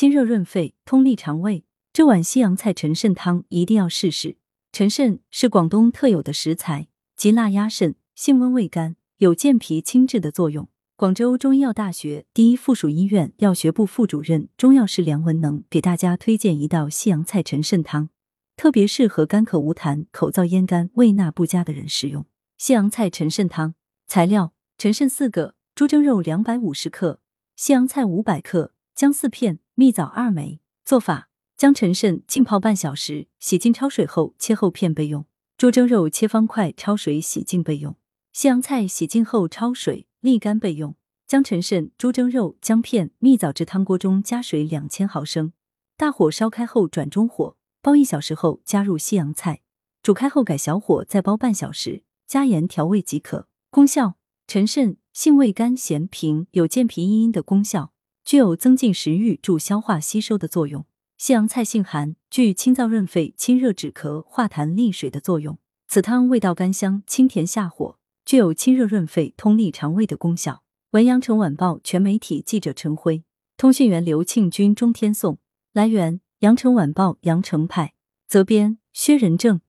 清热润肺，通利肠胃。这碗西洋菜陈肾汤一定要试试。陈肾是广东特有的食材，即辣鸭肾，性温味甘，有健脾清滞的作用。广州中医药大学第一附属医院药学部副主任中药师梁文能给大家推荐一道西洋菜陈肾汤，特别适合干咳无痰、口燥咽干、胃纳不佳的人食用。西洋菜陈肾汤材料：陈肾四个，猪蒸肉两百五十克，西洋菜五百克，姜四片，蜜枣二枚。做法：将陈肾浸泡半小时，洗净焯水后切厚片备用；猪蒸肉切方块，焯水洗净备用；西洋菜洗净后焯水。沥干备用。将陈肾、猪蒸肉、姜片、蜜枣至汤锅中加水两千毫升，大火烧开后转中火煲一小时后加入西洋菜，煮开后改小火再煲半小时，加盐调味即可。功效：陈肾性味甘咸平，有健脾益阴的功效，具有增进食欲、助消化吸收的作用。西洋菜性寒，具清燥润肺、清热止咳、化痰利水的作用。此汤味道甘香，清甜下火。具有清热润肺、通利肠胃的功效。文阳城晚报全媒体记者陈辉，通讯员刘庆军钟天颂。来源：阳城晚报阳城派，责编：薛仁正。